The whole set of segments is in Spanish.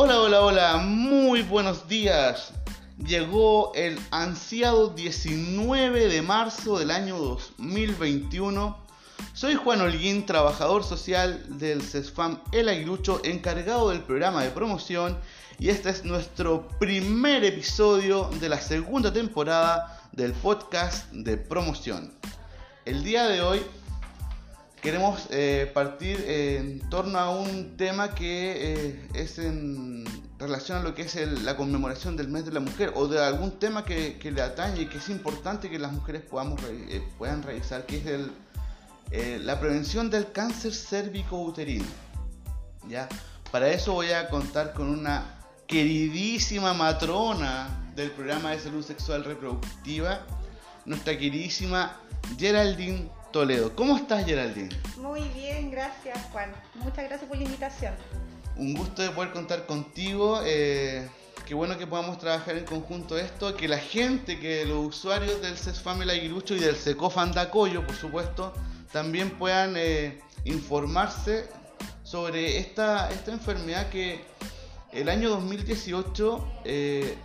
Hola, hola, hola, muy buenos días. Llegó el ansiado 19 de marzo del año 2021. Soy Juan Holguín, trabajador social del CESFAM El Aguilucho, encargado del programa de promoción y este es nuestro primer episodio de la segunda temporada del podcast de promoción. El día de hoy queremos eh, partir en torno a un tema que eh, es en relación a lo que es la conmemoración del mes de la mujer o de algún tema que, le atañe y que es importante que las mujeres eh, puedan revisar, que es el, la prevención del cáncer cérvico-uterino. ¿ya? Para eso voy a contar con una queridísima matrona del programa de salud sexual reproductiva, nuestra queridísima Geraldine Toledo. ¿Cómo estás, Geraldine? Muy bien, gracias, Juan. Muchas gracias por la invitación. Un gusto de poder contar contigo. Eh, qué bueno que podamos trabajar en conjunto esto, que la gente, que los usuarios del CESFAM El Aguilucho y del SECOFAN Dacoyo, por supuesto, también puedan eh, informarse sobre esta, esta enfermedad que el año 2018 eh,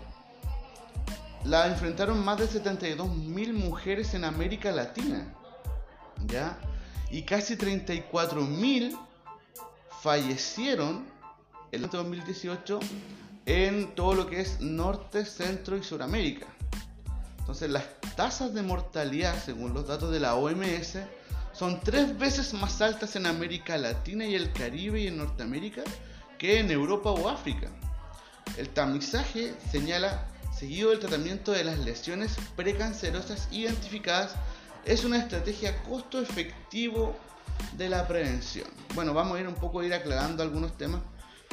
la enfrentaron más de 72.000 mujeres en América Latina. Y casi 34.000 fallecieron el año 2018 en todo lo que es Norte, Centro y Suramérica. Entonces las tasas de mortalidad, según los datos de la OMS, son tres veces más altas en América Latina y el Caribe y en Norteamérica que en Europa o África. El tamizaje señala, seguido del tratamiento de las lesiones precancerosas identificadas, es una estrategia costo efectivo de la prevención. Bueno, vamos a ir un poco a ir aclarando algunos temas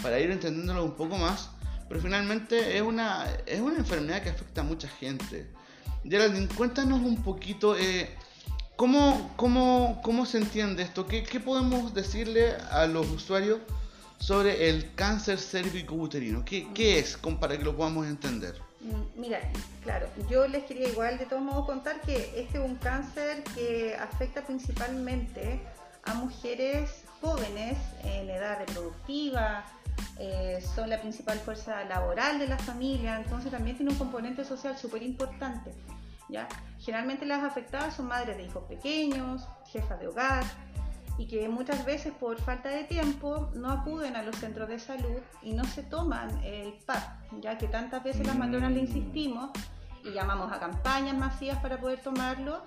para ir entendiéndolo un poco más, pero finalmente es una, es una enfermedad que afecta a mucha gente. Geraldine, cuéntanos un poquito eh, ¿cómo, cómo, cómo, se entiende esto, ¿Qué, qué podemos decirle a los usuarios sobre el cáncer cérvico-uterino. ¿Qué, ¿Qué, es para que lo podamos entender? Mm, mira, claro, yo les quería igual de todos modos contar que este es un cáncer que afecta principalmente a mujeres jóvenes en edad reproductiva, eh, son la principal fuerza laboral de la familia, entonces también tiene un componente social súper importante. ¿ya? Generalmente las afectadas son madres de hijos pequeños, jefas de hogar, y que muchas veces por falta de tiempo no acuden a los centros de salud y no se toman el PAP, ya que tantas veces las matronas le insistimos y llamamos a campañas masivas para poder tomarlo,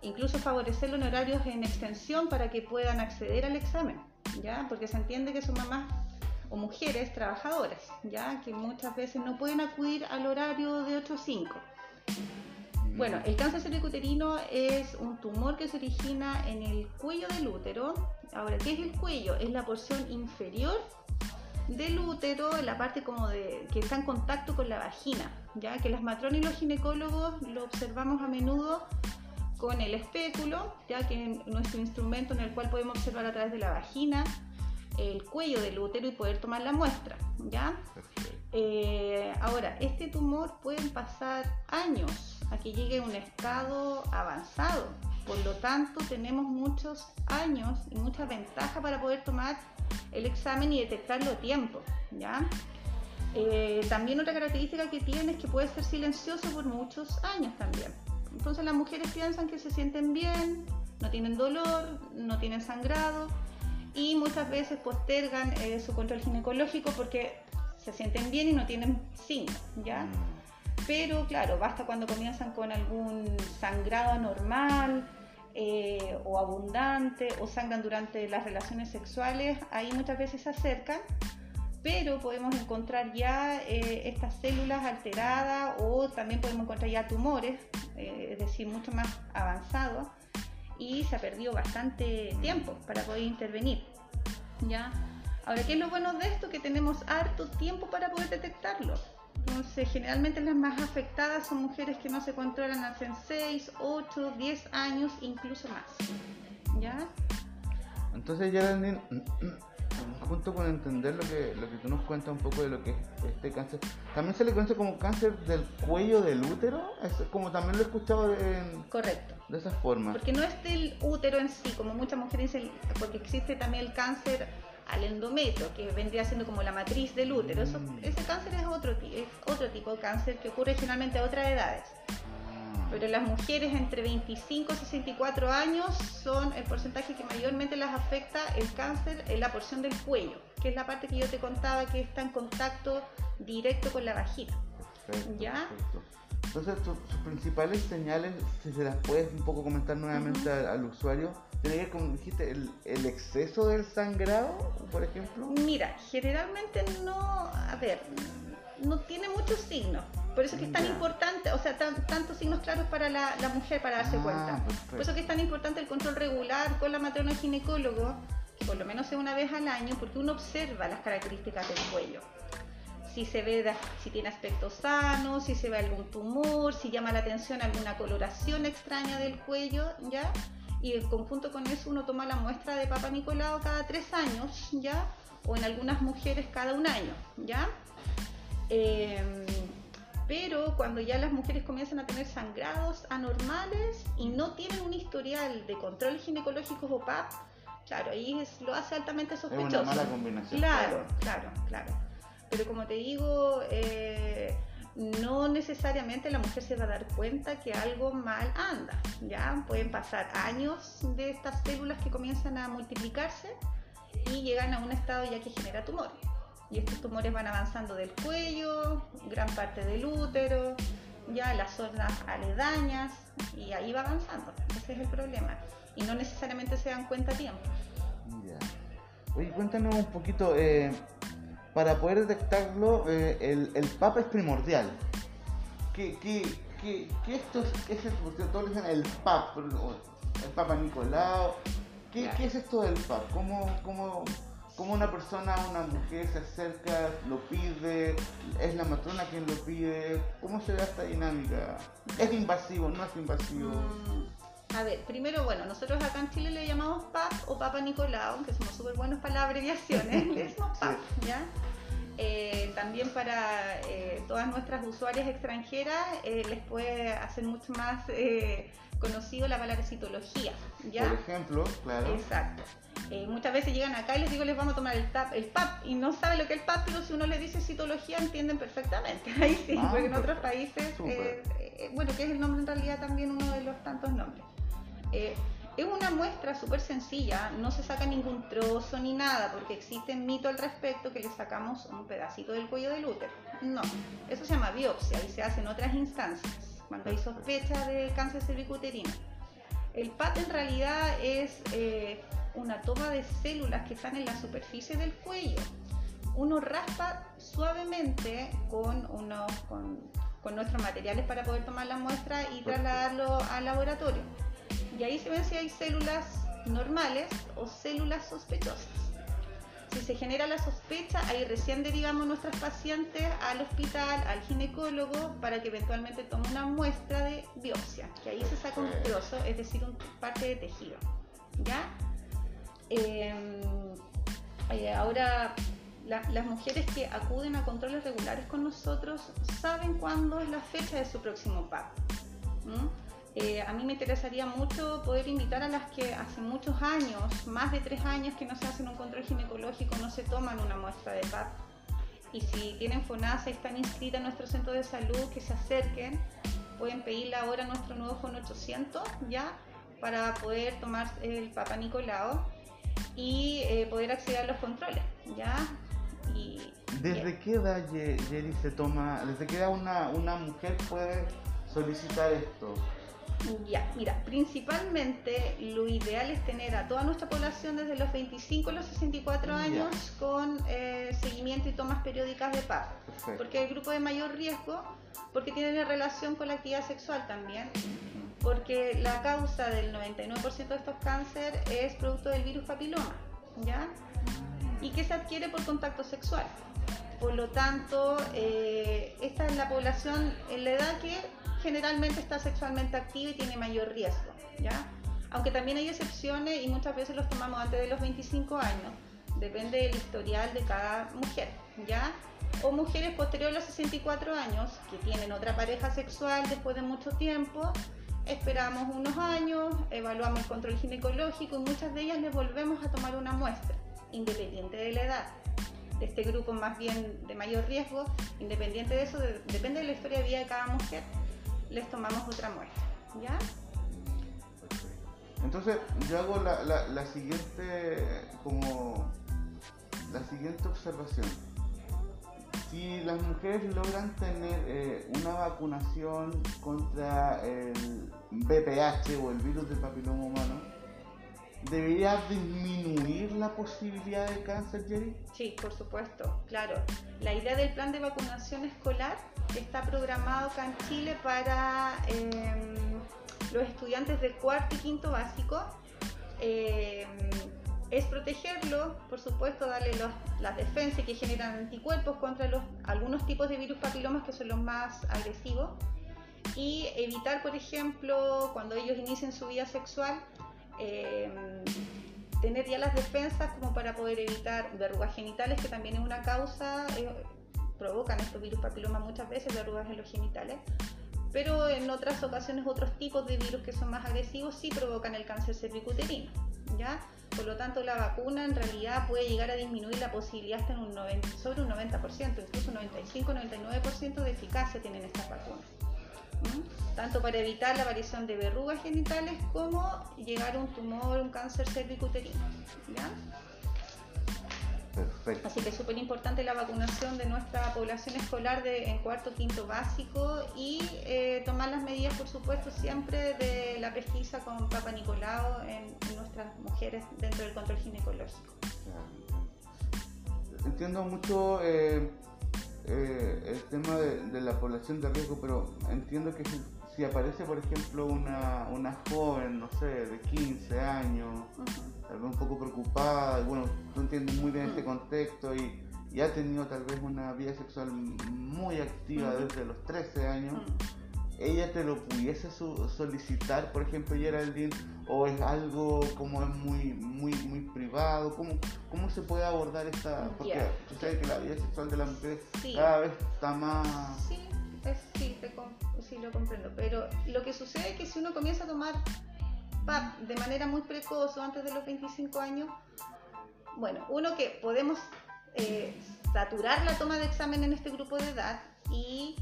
incluso favorecerlo en horarios en extensión para que puedan acceder al examen, ya porque se entiende que son mamás o mujeres trabajadoras, ya que muchas veces no pueden acudir al horario de 8 o 5. Bueno, el cáncer cervicuterino es un tumor que se origina en el cuello del útero. Ahora, ¿qué es el cuello? Es la porción inferior del útero, la parte como de que está en contacto con la vagina, ya que las matronas y los ginecólogos lo observamos a menudo con el espéculo, ya que es nuestro instrumento en el cual podemos observar a través de la vagina el cuello del útero y poder tomar la muestra, ¿ya? Eh, ahora, este tumor pueden pasar años a que llegue a un estado avanzado. Por lo tanto, tenemos muchos años y mucha ventaja para poder tomar el examen y detectarlo a tiempo. ¿ya? Eh, también otra característica que tiene es que puede ser silencioso por muchos años también. Entonces las mujeres piensan que se sienten bien, no tienen dolor, no tienen sangrado y muchas veces postergan eh, su control ginecológico porque se sienten bien y no tienen signos, ¿ya? Pero claro, basta cuando comienzan con algún sangrado anormal eh, o abundante o sangran durante las relaciones sexuales, ahí muchas veces se acercan, pero podemos encontrar ya eh, estas células alteradas o también podemos encontrar ya tumores, eh, es decir, mucho más avanzados y se ha perdido bastante tiempo para poder intervenir. ¿ya? Ahora, ¿qué es lo bueno de esto? Que tenemos harto tiempo para poder detectarlo. Entonces, generalmente las más afectadas son mujeres que no se controlan hace 6, 8, 10 años, incluso más. ¿Ya? Entonces, Geraldine, junto con entender lo que, lo que tú nos cuentas un poco de lo que es este cáncer, también se le conoce como cáncer del cuello del útero, es como también lo he escuchado en, Correcto. de esa forma. Porque no es del útero en sí, como muchas mujeres dicen, porque existe también el cáncer al endometrio, que vendría siendo como la matriz del útero. Mm. ese cáncer es otro, es otro tipo de cáncer que ocurre generalmente a otras edades. Ah. Pero las mujeres entre 25 y 64 años son el porcentaje que mayormente las afecta el cáncer en la porción del cuello, que es la parte que yo te contaba que está en contacto directo con la vagina. Perfecto, ¿Ya? perfecto. Entonces, sus principales señales, si se las puedes un poco comentar nuevamente al, al usuario, tiene que ver con, dijiste, el, el exceso del sangrado, por ejemplo. Mira, generalmente no, a ver, no tiene muchos signos. Por eso es que es tan Ya. importante, o sea, tan- tantos signos claros para la, la mujer para darse Ah, cuenta. perfecto. Por eso que es tan importante el control regular con la matrona ginecólogo, que por lo menos una vez al año, porque uno observa las características del cuello. Si se ve, si tiene aspecto sano, si se ve algún tumor, si llama la atención alguna coloración extraña del cuello, ¿ya? Y en conjunto con eso uno toma la muestra de Papa Nicolau cada tres años, ¿ya? O en algunas mujeres cada un año, ¿ya? Em, pero cuando ya las mujeres comienzan a tener sangrados anormales y no tienen un historial de control ginecológico o PAP, claro, ahí es- lo hace altamente Es sospechoso. una mala combinación. Claro, claro, claro. Pero como te digo, eh, no necesariamente la mujer se va a dar cuenta que algo mal anda. Ya pueden pasar años de estas células que comienzan a multiplicarse y llegan a un estado ya que genera tumores. Y estos tumores van avanzando del cuello, gran parte del útero, ya las zonas aledañas y ahí va avanzando. Ese es el problema. Y no necesariamente se dan cuenta a tiempo. Ya. Oye, cuéntanos un poquito, eh, para poder detectarlo, eh, el, el PAP es primordial. ¿Qué, qué, qué, qué esto es, qué es todos dicen el PAP, pero no, el Papa Nicolau. ¿Qué, Claro. ¿Qué es esto del PAP? ¿Cómo, cómo, cómo una persona, una mujer se acerca, lo pide? ¿Es la matrona quien lo pide? ¿Cómo se da esta dinámica? ¿Es invasivo? ¿No es invasivo? Mm, A ver, primero, bueno, nosotros acá en Chile le llamamos PAP o Papa Nicolau, que somos súper buenos para las abreviaciones, le decimos PAP, ¿ya? Eh, también para eh, todas nuestras usuarias extranjeras eh, les puede hacer mucho más conocido la palabra citología, ¿ya? Por ejemplo, claro. Exacto. Muchas veces llegan acá y les digo les vamos a tomar el, tap, el PAP y no saben lo que es el PAP, pero si uno les dice citología entienden perfectamente. Ahí sí, Ah, porque en otros países, bueno, que es el nombre en realidad también uno de los tantos nombres. Es una muestra súper sencilla, no se saca ningún trozo ni nada, porque existe mito al respecto que le sacamos un pedacito del cuello del útero. No, eso se llama biopsia y se hace en otras instancias, cuando hay sospecha de cáncer cervicuterino. El PAP en realidad es eh, una toma de células que están en la superficie del cuello. Uno raspa suavemente con, unos, con nuestros materiales para poder tomar la muestra y trasladarlo al laboratorio. Y ahí se ven si hay células normales o células sospechosas. Si se genera la sospecha, ahí recién derivamos nuestras pacientes al hospital, al ginecólogo, para que eventualmente tome una muestra de biopsia, que ahí se saca un trozo, es decir, un parte de tejido. ¿Ya? Eh, eh, ahora, la- las mujeres que acuden a controles regulares con nosotros saben cuándo es la fecha de su próximo. ¿m? Eh, a mí me interesaría mucho poder invitar a las que hace muchos años, más de tres años que no se hacen un control ginecológico, no se toman una muestra de PAP. Y si tienen FONASA y están inscritas en nuestro centro de salud, que se acerquen, pueden pedirle ahora nuestro nuevo FON 800 ya para poder tomar el Papa Nicolau y eh, poder acceder a los controles, ¿ya? Y, ¿Desde qué edad, Yeri, se toma, desde qué edad una mujer puede solicitar esto? Ya, mira, principalmente lo ideal es tener a toda nuestra población desde los 25 a los 64 Ya. años con eh, seguimiento y tomas periódicas de PAP, Perfecto. porque el grupo de mayor riesgo, porque tiene relación con la actividad sexual también, porque la causa del 99% de estos cánceres es producto del virus papiloma, ¿ya? y que se adquiere por contacto sexual. Por lo tanto, eh, esta es la población en la edad que generalmente está sexualmente activa y tiene mayor riesgo, ¿ya? Aunque también hay excepciones y muchas veces los tomamos antes de los 25 años. Depende del historial de cada mujer, ¿ya? O mujeres posteriores a los 64 años que tienen otra pareja sexual después de mucho tiempo. Esperamos unos años, evaluamos el control ginecológico y muchas de ellas les volvemos a tomar una muestra. independiente de la edad. De este grupo más bien de mayor riesgo, independiente de eso, depende de la historia de vida de cada mujer, les tomamos otra muestra. ¿Ya? Entonces yo hago la, la, siguiente como la siguiente observación. Si las mujeres logran tener eh, una vacunación contra el BPH o el virus del papiloma humano, ¿debería disminuir la posibilidad de cáncer, Jerry? Sí, por supuesto, claro. La idea del plan de vacunación escolar está programado acá en Chile para em, los estudiantes de cuarto y quinto básico. Em, es protegerlos, por supuesto, darle las defensas que generan anticuerpos contra los, algunos tipos de virus papilomas que son los más agresivos y evitar, por ejemplo, cuando ellos inicien su vida sexual, em, tener ya las defensas como para poder evitar verrugas genitales, que también es una causa, eh, provocan estos virus papiloma muchas veces, verrugas en los genitales, pero en otras ocasiones otros tipos de virus que son más agresivos sí provocan el cáncer cervicuterino, ¿ya? Por lo tanto, la vacuna en realidad puede llegar a disminuir la posibilidad hasta en un 90, sobre un 90%, incluso 95-99% de eficacia tienen estas vacunas tanto para evitar la aparición de verrugas genitales como llegar a un tumor, un cáncer cervicuterino. Perfecto. Así que es súper importante la vacunación de nuestra población escolar de, en cuarto, quinto básico y eh, tomar las medidas, por supuesto, siempre de la pesquisa con Papa Nicolau en, nuestras mujeres dentro del control ginecológico. Entiendo mucho eh, eh, el tema de, la población de riesgo, pero entiendo que si, aparece, por ejemplo, una, una, joven, no sé, de 15 años, tal vez un poco preocupada, bueno, tú entiendes muy bien este contexto y, ha tenido tal vez una vida sexual muy activa desde los 13 años ella te lo pudiese solicitar, por ejemplo, Geraldine, o es algo como es muy muy muy privado, ¿cómo, cómo se puede abordar esta? Porque tú sabes que la vida sexual de la mujer cada vez está más... Sí, sí, sí, lo comprendo, pero lo que sucede es que si uno comienza a tomar PAP de manera muy precoz o antes de los 25 años, bueno, uno que podemos eh, saturar la toma de examen en este grupo de edad y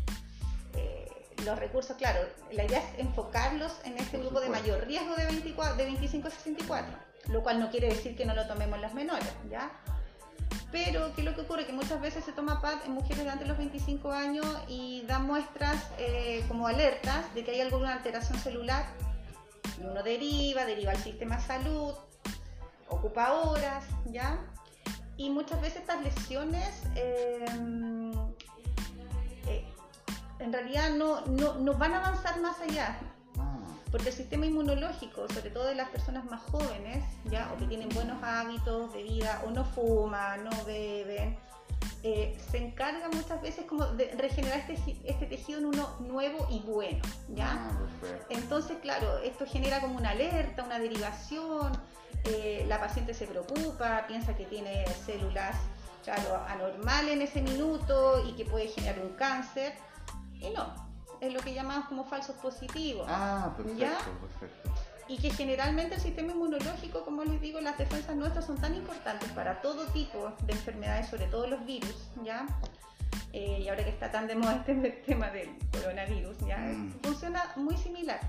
los recursos, claro, la idea es enfocarlos en este grupo de mayor riesgo de, 24, de 25 a 64, lo cual no quiere decir que no lo tomemos las menores, ¿ya? Pero, ¿qué es lo que ocurre? Que muchas veces se toma PAD en mujeres de antes de los 25 años y da muestras eh, como alertas de que hay alguna alteración celular y uno deriva, deriva al sistema de salud, ocupa horas, ¿ya? Y muchas veces estas lesiones eh, en realidad no, no, van a avanzar más allá. Porque el sistema inmunológico, sobre todo de las personas más jóvenes, ya, o que tienen buenos hábitos de vida, o no fuman, no beben, eh, se encarga muchas veces como de regenerar este, este tejido en uno nuevo y bueno, ¿ya? Ah, Entonces, claro, esto genera como una alerta, una derivación, eh, la paciente se preocupa, piensa que tiene células, claro, anormales en ese minuto y que puede generar un cáncer. Y no, es lo que llamamos como falsos positivos. Ah, perfecto, perfecto. Y que generalmente el sistema inmunológico, como les digo, las defensas nuestras son tan importantes para todo tipo de enfermedades, sobre todo los virus, ¿ya? Eh, y ahora que está tan de moda este tema del coronavirus, ¿ya? Mm. Funciona muy similar.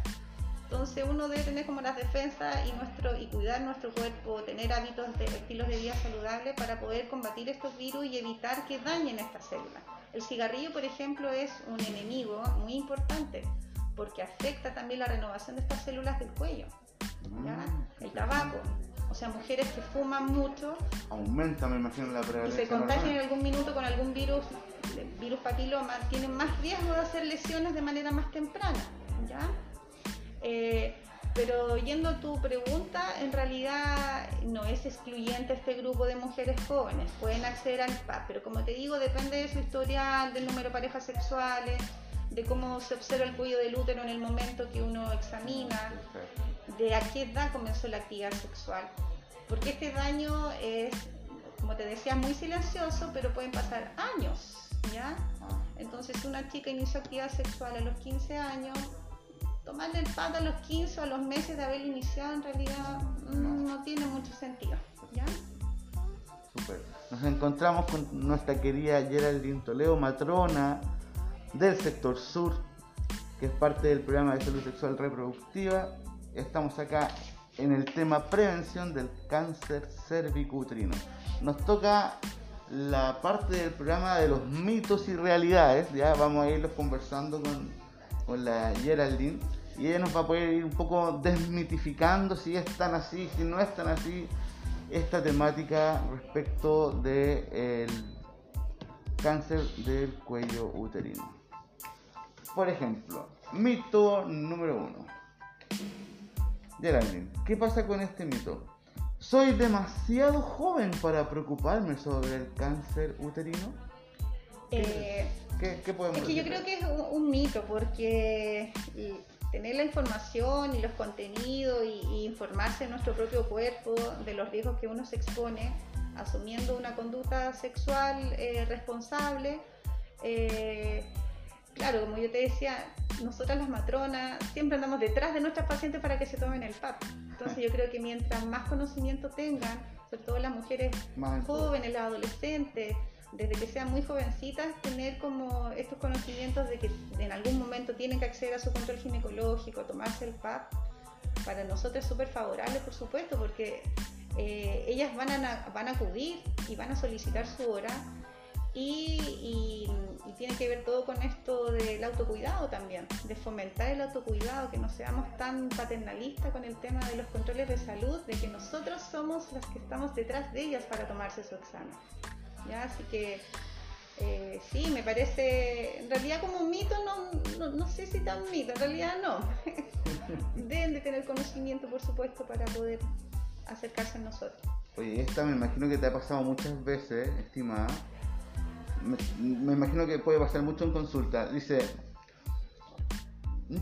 Entonces uno debe tener como las defensas y, nuestro, y cuidar nuestro cuerpo, tener hábitos de estilos de vida saludables para poder combatir estos virus y evitar que dañen estas células. El cigarrillo, por ejemplo, es un enemigo muy importante porque afecta también la renovación de estas células del cuello. Mm, el tabaco. O sea, mujeres que fuman mucho. Aumenta, me imagino, la prevalencia. Y se contagian en algún minuto con algún virus, virus papiloma, tienen más riesgo de hacer lesiones de manera más temprana. ¿ya? Eh, pero yendo a tu pregunta, en realidad no es excluyente este grupo de mujeres jóvenes, pueden acceder al PAP, pero como te digo, depende de su historial, del número de parejas sexuales, de cómo se observa el cuello del útero en el momento que uno examina, de a qué edad comenzó la actividad sexual. Porque este daño es, como te decía, muy silencioso, pero pueden pasar años, ¿ya? Entonces, una chica inició actividad sexual a los 15 años, tomarle el pato a los 15 o a los meses de haber iniciado en realidad no, tiene mucho sentido. ¿ya? Nos encontramos con nuestra querida Geraldine Toledo, matrona del sector sur, que es parte del programa de salud sexual reproductiva. Estamos acá en el tema prevención del cáncer cervicutrino. Nos toca la parte del programa de los mitos y realidades, ya vamos a irlos conversando con, con la Geraldine y ella nos va a poder ir un poco desmitificando si es tan así, si no es tan así, esta temática respecto del cáncer del cuello uterino. Por ejemplo, mito número uno. Geraldine, ¿qué pasa con este mito? ¿Soy demasiado joven para preocuparme sobre el cáncer uterino? ¿Qué, eh, podemos es que yo creo que es un, mito porque tener la información y los contenidos y, informarse de nuestro propio cuerpo, de los riesgos que uno se expone, asumiendo una conducta sexual eh, responsable. Eh, claro, como yo te decía, nosotras las matronas siempre andamos detrás de nuestras pacientes para que se tomen el PAP. Entonces yo creo que mientras más conocimiento tengan, sobre todo las mujeres jóvenes, las adolescentes, desde que sean muy jovencitas, tener como estos conocimientos de que en algún momento tienen que acceder a su control ginecológico, tomarse el PAP, para nosotros es súper favorable, por supuesto, porque eh, ellas van a, van a acudir y van a solicitar su hora y, tiene que ver todo con esto del autocuidado también, de fomentar el autocuidado, que no seamos tan paternalistas con el tema de los controles de salud, de que nosotros somos las que estamos detrás de ellas para tomarse su examen. ¿Ya? Así que eh, sí, me parece, en realidad como un mito, no, no, sé si tan mito, en realidad no. Deben de tener conocimiento, por supuesto, para poder acercarse a nosotros. Oye, esta me imagino que te ha pasado muchas veces, estimada. Me, imagino que puede pasar mucho en consulta. Dice,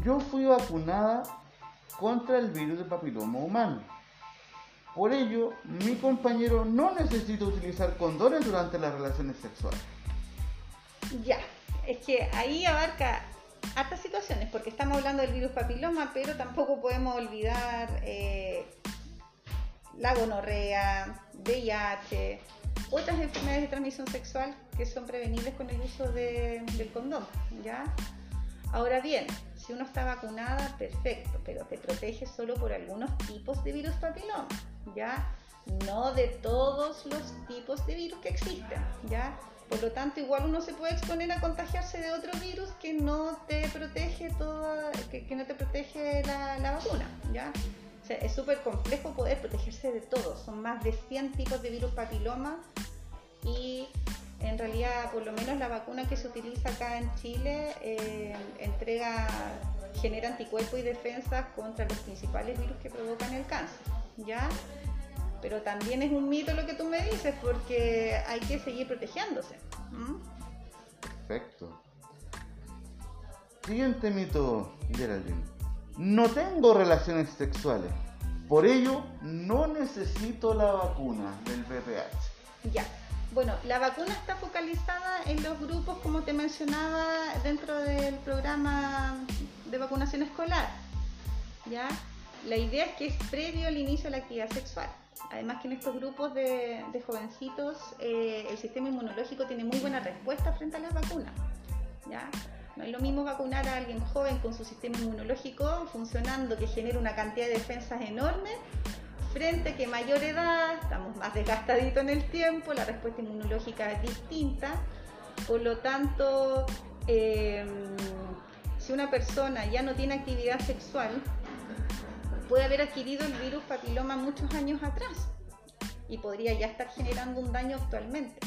yo fui vacunada contra el virus de papiloma humano por ello, mi compañero no necesita utilizar condones durante las relaciones sexuales. Ya, es que ahí abarca hartas situaciones, porque estamos hablando del virus papiloma, pero tampoco podemos olvidar eh, la gonorrea, VIH, otras enfermedades de transmisión sexual que son prevenibles con el uso del condón, ¿ya? Ahora bien, si uno está vacunada, perfecto, pero te protege solo por algunos tipos de virus papiloma. ¿ya? No de todos los tipos de virus que existen, ¿ya? Por lo tanto, igual uno se puede exponer a contagiarse de otro virus que no te protege toda, que, no te protege la, vacuna, ¿ya? es súper complejo poder protegerse de todo. Son más de 100 tipos de virus papiloma y en realidad, por lo menos la vacuna que se utiliza acá en Chile eh, entrega, genera anticuerpos y defensas contra los principales virus que provocan el cáncer. ¿ya? Pero también es un mito lo que tú me dices porque hay que seguir protegiéndose. Perfecto. Siguiente mito, Geraldine. No tengo relaciones sexuales. Por ello, no necesito la vacuna del VPH. Ya. Bueno, la vacuna está focalizada en los grupos, como te mencionaba, dentro del programa de vacunación escolar. ¿Ya? La idea es que es previo al inicio de la actividad sexual. Además que en estos grupos de, jovencitos eh, el sistema inmunológico tiene muy buena respuesta frente a las vacunas. ¿ya? No es lo mismo vacunar a alguien joven con su sistema inmunológico funcionando que genera una cantidad de defensas enorme frente que mayor edad, estamos más desgastaditos en el tiempo, la respuesta inmunológica es distinta. Por lo tanto, eh, si una persona ya no tiene actividad sexual, puede haber adquirido el virus papiloma muchos años atrás y podría ya estar generando un daño actualmente.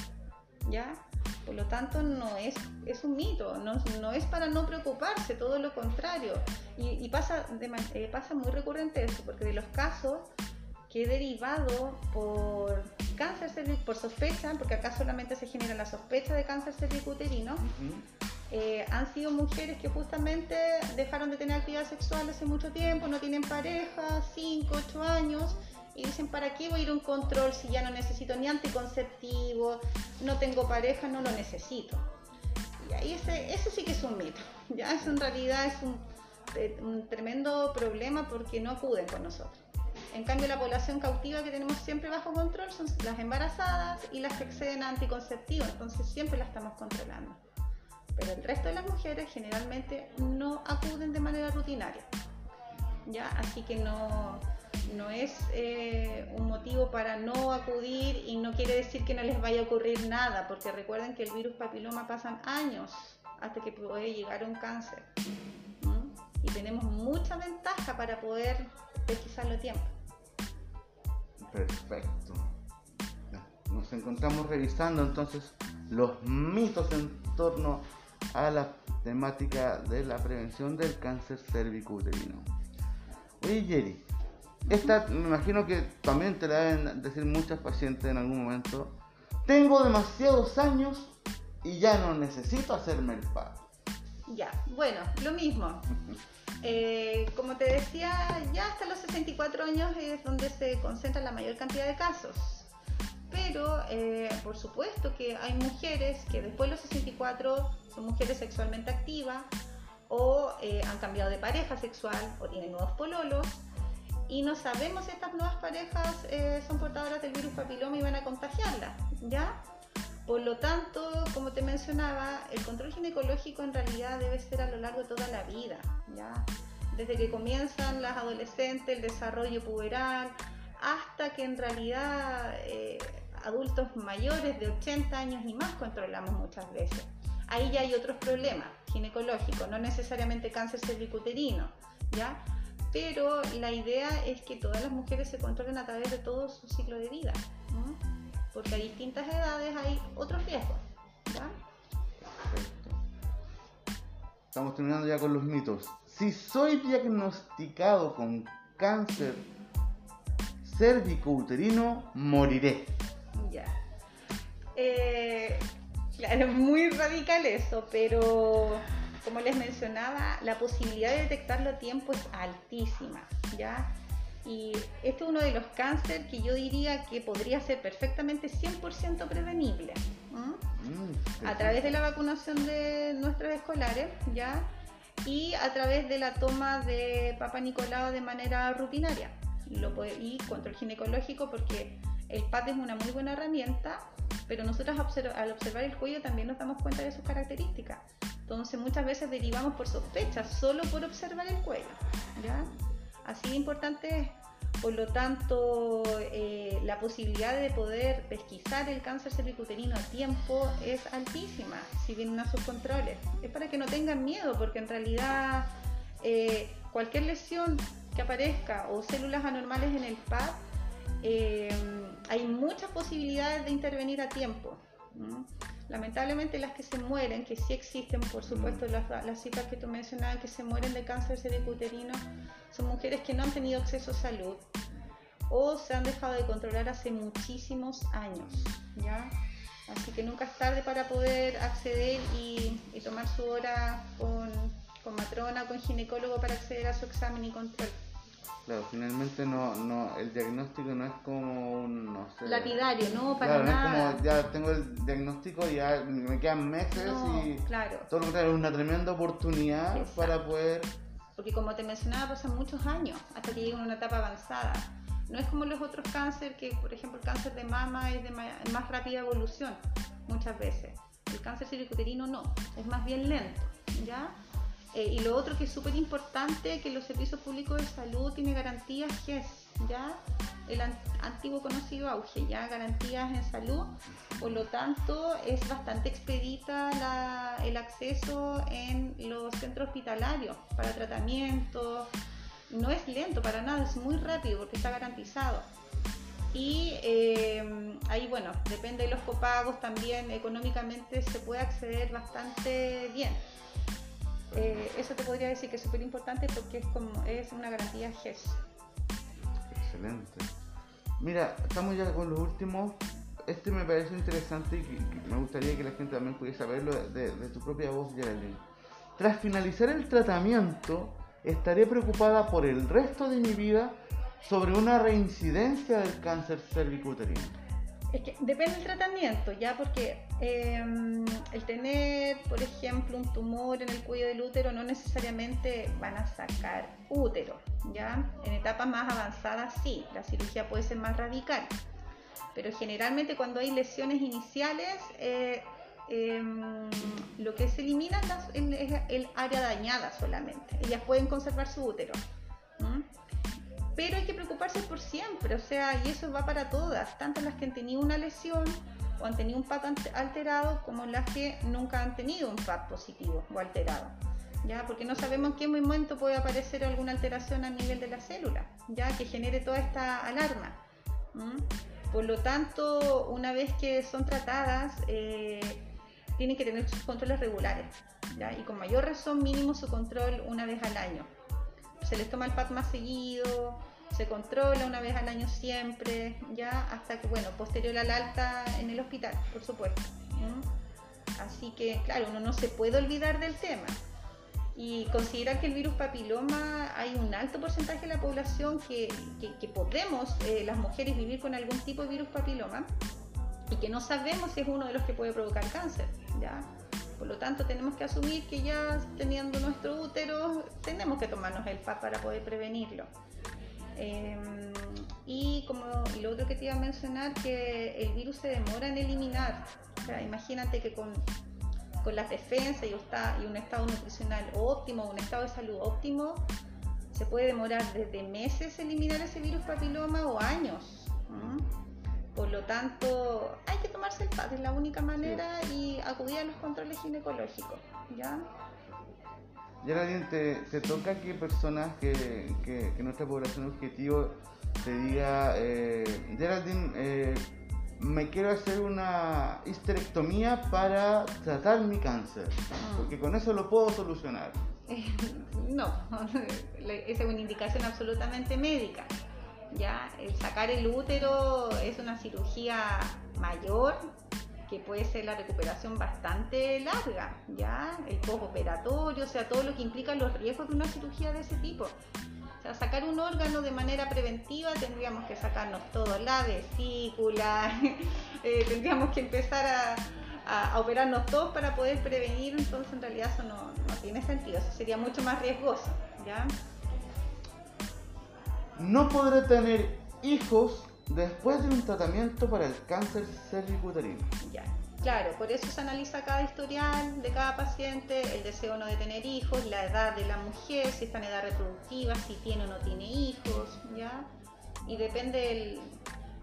¿Ya? Por lo tanto, no es, es un mito, no, es para no preocuparse, todo lo contrario. Y, pasa, eh, pasa muy recurrente eso, porque de los casos que derivado por cáncer cervicuterino, por sospecha, porque acá solamente se genera la sospecha de cáncer cervicuterino, eh, han sido mujeres que justamente dejaron de tener actividad sexual hace mucho tiempo, no tienen pareja, 5, 8 años, y dicen, ¿para qué voy a ir a un control si ya no necesito ni anticonceptivo, no tengo pareja, no lo necesito? Y ahí ese, eso sí que es un mito, ya es en realidad es un, un tremendo problema porque no acuden con nosotros. En cambio, la población cautiva que tenemos siempre bajo control son las embarazadas y las que exceden a anticonceptivos, entonces siempre la estamos controlando. Pero el resto de las mujeres generalmente no acuden de manera rutinaria. ¿ya? Así que no, no es eh, un motivo para no acudir y no quiere decir que no les vaya a ocurrir nada, porque recuerden que el virus papiloma pasan años hasta que puede llegar a un cáncer. Y tenemos mucha ventaja para poder pesquisarlo a tiempo. Perfecto. Nos encontramos revisando entonces los mitos en torno a la temática de la prevención del cáncer cervicouterino. Oye, Jerry, esta me imagino que también te la deben decir muchas pacientes en algún momento. Tengo demasiados años y ya no necesito hacerme el PAP. Ya, bueno, lo mismo. Eh, como te decía, ya hasta los 64 años es donde se concentra la mayor cantidad de casos. Pero, eh, por supuesto que hay mujeres que después de los 64 son mujeres sexualmente activas o eh, han cambiado de pareja sexual o tienen nuevos pololos y no sabemos si estas nuevas parejas son portadoras del virus papiloma y van a contagiarla, ¿ya? Por lo tanto, como te mencionaba, el control ginecológico en realidad debe ser a lo largo de toda la vida, ¿ya? Desde que comienzan las adolescentes, el desarrollo puberal, hasta que en realidad eh, adultos mayores de 80 años y más controlamos muchas veces. Ahí ya hay otros problemas ginecológicos, no necesariamente cáncer cervicuterino, ¿ya? Pero la idea es que todas las mujeres se controlen a través de todo su ciclo de vida porque a distintas edades hay otros riesgos. ¿ya? Perfecto. Estamos terminando ya con los mitos. Si soy diagnosticado con cáncer cérvico-uterino, moriré. Ya. Eh, claro, es muy radical eso, pero como les mencionaba, la posibilidad de detectarlo a tiempo es altísima, ¿ya? Y este es uno de los cánceres que yo diría que podría ser perfectamente 100% prevenible. Mm, a través de la vacunación de nuestros escolares, ¿ya? Y a través de la toma de Papa Nicolau de manera rutinaria. Lo y control ginecológico porque el PAP es una muy buena herramienta, pero nosotros al observar el cuello también nos damos cuenta de sus características. Entonces muchas veces derivamos por sospecha solo por observar el cuello. ¿ya? Así de importante es. Por lo tanto, eh, la posibilidad de poder pesquisar el cáncer cervicuterino a tiempo es altísima si vienen a sus controles. Es para que no tengan miedo, porque en realidad eh, cualquier lesión que aparezca o células anormales en el PAP, eh, hay muchas posibilidades de intervenir a tiempo. Lamentablemente las que se mueren, que sí existen, por supuesto, las, las cifras que tú mencionabas, que se mueren de cáncer cervicuterino, son mujeres que no han tenido acceso a salud o se han dejado de controlar hace muchísimos años, ¿ya? Así que nunca es tarde para poder acceder y, tomar su hora con, con matrona, con ginecólogo para acceder a su examen y control. Claro, finalmente no, no, el diagnóstico no es como un, no sé... Lapidario, no, para nada. No es como, ya tengo el diagnóstico, ya me quedan meses y... claro. Todo lo contrario, es una tremenda oportunidad para poder... Porque como te mencionaba, pasan muchos años hasta que llegan a una etapa avanzada. No es como los otros cánceres, que por ejemplo el cáncer de mama es de más rápida evolución muchas veces. El cáncer cervicuterino no, es más bien lento, ¿ya? Eh, y lo otro que es súper importante, que los servicios públicos de salud tienen garantías GES, ¿ya? El antiguo conocido auge, ¿ya? Garantías en salud. Por lo tanto, es bastante expedita el acceso en los centros hospitalarios para tratamiento. No es lento para nada, es muy rápido porque está garantizado. Y eh, ahí, bueno, depende de los copagos también, económicamente se puede acceder bastante bien. Eh, eso te podría decir que es súper importante porque es, como, es una garantía GES. Excelente. Mira, estamos ya con los últimos. Este me parece interesante y me gustaría que la gente también pudiese saberlo de, tu propia voz, Geraldine. Tras finalizar el tratamiento, estaré preocupada por el resto de mi vida sobre una reincidencia del cáncer cervicuterino. Es que depende del tratamiento, ya porque em, el tener, por ejemplo, un tumor en el cuello del útero no necesariamente van a sacar útero, ya. En etapas más avanzadas sí, la cirugía puede ser más radical, pero generalmente cuando hay lesiones iniciales eh, em, lo que se elimina es el área dañada solamente. Ellas pueden conservar su útero pero hay que preocuparse por siempre, o sea, y eso va para todas, tanto las que han tenido una lesión o han tenido un PAP alterado como las que nunca han tenido un PAP positivo o alterado. ¿Ya? Porque no sabemos en qué momento puede aparecer alguna alteración a nivel de la célula, ya que genere toda esta alarma. Por lo tanto, una vez que son tratadas, eh, tienen que tener sus controles regulares, ¿ya? y con mayor razón mínimo su control una vez al año. Se les toma el PAP más seguido, se controla una vez al año siempre, ya hasta que, bueno, posterior al alta en el hospital, por supuesto. Así que, claro, uno no se puede olvidar del tema. Y considera que el virus papiloma hay un alto porcentaje de la población que, podemos, eh, las mujeres, vivir con algún tipo de virus papiloma y que no sabemos si es uno de los que puede provocar cáncer. ¿ya? Por lo tanto, tenemos que asumir que ya teniendo nuestro útero, tenemos que tomarnos el PAP para poder prevenirlo. Em, y como lo otro que te iba a mencionar, que el virus se demora en eliminar. O sea, imagínate que con, con las defensas y, y, un estado nutricional óptimo, un estado de salud óptimo, se puede demorar desde meses eliminar ese virus papiloma o años. Por lo tanto, hay que tomarse el PAD, es la única manera y acudir a los controles ginecológicos. ¿ya? Geraldine, te, te toca que personas que, que, nuestra población objetivo te diga, eh, Geraldine, eh, me quiero hacer una histerectomía para tratar mi cáncer, ah. porque con eso lo puedo solucionar. no, esa es una indicación absolutamente médica. El sacar el útero es una cirugía mayor que puede ser la recuperación bastante larga, ¿ya? El postoperatorio, o sea, todo lo que implica los riesgos de una cirugía de ese tipo. O sea, sacar un órgano de manera preventiva tendríamos que sacarnos todo, la vesícula, eh, tendríamos que empezar a, a, operarnos todos para poder prevenir, entonces en realidad eso no, no tiene sentido, eso sería mucho más riesgoso, ¿ya? No podré tener hijos después de un tratamiento para el cáncer cervicuterino. Ya, claro, por eso se analiza cada historial de cada paciente, el deseo no de tener hijos, la edad de la mujer, si está en edad reproductiva, si tiene o no tiene hijos, ¿ya? Y depende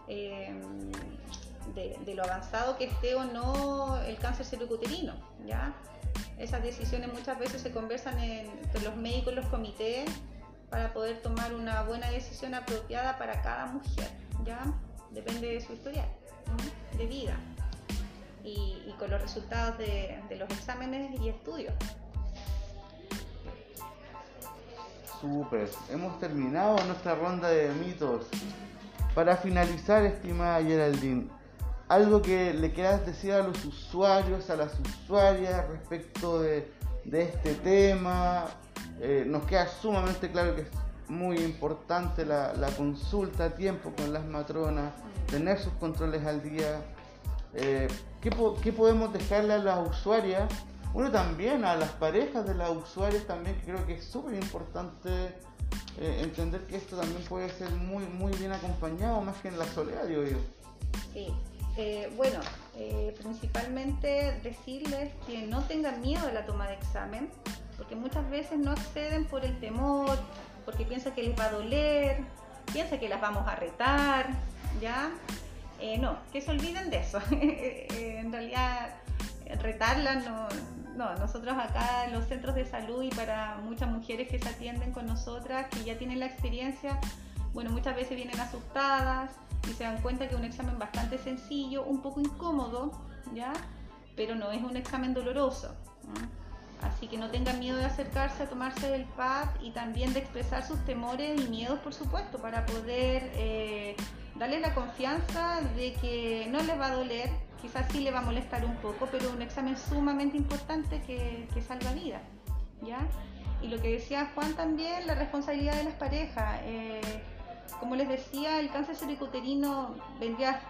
em, de, lo avanzado que esté o no el cáncer cervicuterino, ¿ya? Esas decisiones muchas veces se conversan entre los médicos los comités para poder tomar una buena decisión apropiada para cada mujer. ¿ya? Depende de su historial de vida y, con los resultados de, los exámenes y estudios. Súper, hemos terminado nuestra ronda de mitos. Para finalizar, estimada Geraldine, algo que le quieras decir a los usuarios, a las usuarias respecto de, este tema. Eh, nos queda sumamente claro que muy importante la, consulta a tiempo con las matronas, tener sus controles al día. Eh, ¿qué, podemos dejarle a las usuarias? Bueno, también a las parejas de las usuarias también, creo que es súper importante eh, entender que esto también puede ser muy, muy bien acompañado, más que en la soledad, digo yo. Sí, bueno, principalmente decirles que no tengan miedo a la toma de examen, porque muchas veces no acceden por el temor, porque piensa que les va a doler, piensa que las vamos a retar, ¿ya? Eh, no, que se olviden de eso. En realidad, retarlas no, no, nosotros acá en los centros de salud y para muchas mujeres que se atienden con nosotras, que ya tienen la experiencia, bueno, muchas veces vienen asustadas y se dan cuenta que es un examen bastante sencillo, un poco incómodo, ¿ya? Pero no es un examen doloroso. Así que no tengan miedo de acercarse a tomarse el PAD y también de expresar sus temores y miedos, por supuesto, para poder eh, darles la confianza de que no les va a doler, quizás sí le va a molestar un poco, pero un examen sumamente importante que, salva vida. ¿ya? Y lo que decía Juan también, la responsabilidad de las parejas. Eh, como les decía, el cáncer cervicuterino vendría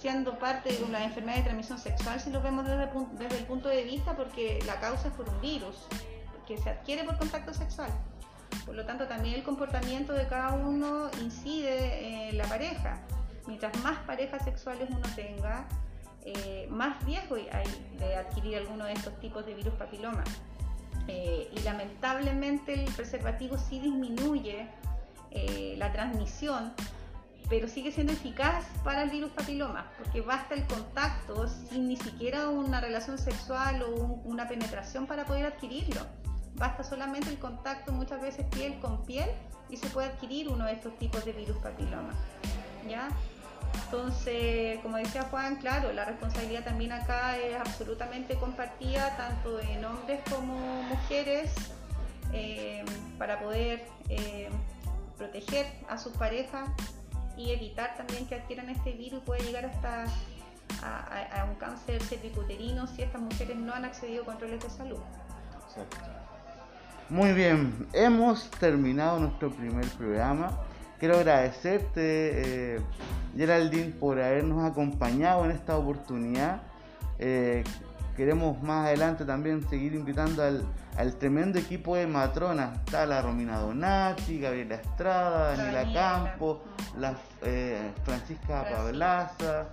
siendo parte de una enfermedad de transmisión sexual si lo vemos desde, desde el punto de vista porque la causa es por un virus que se adquiere por contacto sexual. Por lo tanto, también el comportamiento de cada uno incide en la pareja. Mientras más parejas sexuales uno tenga, eh, más riesgo hay de adquirir alguno de estos tipos de virus papiloma. Eh, y lamentablemente el preservativo sí disminuye eh, la transmisión, pero sigue siendo eficaz para el virus papiloma, porque basta el contacto sin ni siquiera una relación sexual o una penetración para poder adquirirlo. Basta solamente el contacto muchas veces piel con piel y se puede adquirir uno de estos tipos de virus papiloma. ¿ya? Entonces, como decía Juan, claro, la responsabilidad también acá es absolutamente compartida, tanto en hombres como mujeres, eh, para poder eh, proteger a sus parejas y evitar también que adquieran este virus puede llegar hasta a, un cáncer cervicuterino si estas mujeres no han accedido a controles de salud. Muy bien, hemos terminado nuestro primer programa. Quiero agradecerte, eh, Geraldine, por habernos acompañado en esta oportunidad. Eh, queremos más adelante también seguir invitando al, tremendo equipo de matronas. Está la Romina Donati, Gabriela Estrada, Daniela Campos, la eh, Francisca Pablaza.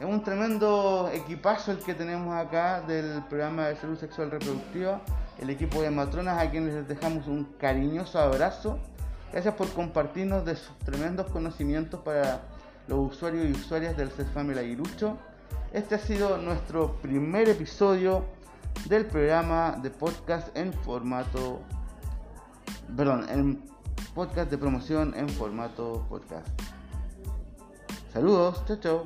Es un tremendo equipazo el que tenemos acá del programa de salud sexual reproductiva, el equipo de matronas a quienes les dejamos un cariñoso abrazo Gracias por compartirnos de sus tremendos conocimientos para los usuarios y usuarias del CESFAM Aguirucho. Este ha sido nuestro primer episodio del programa de podcast en formato. Perdón, en podcast de promoción en formato podcast. Saludos, chao, chao.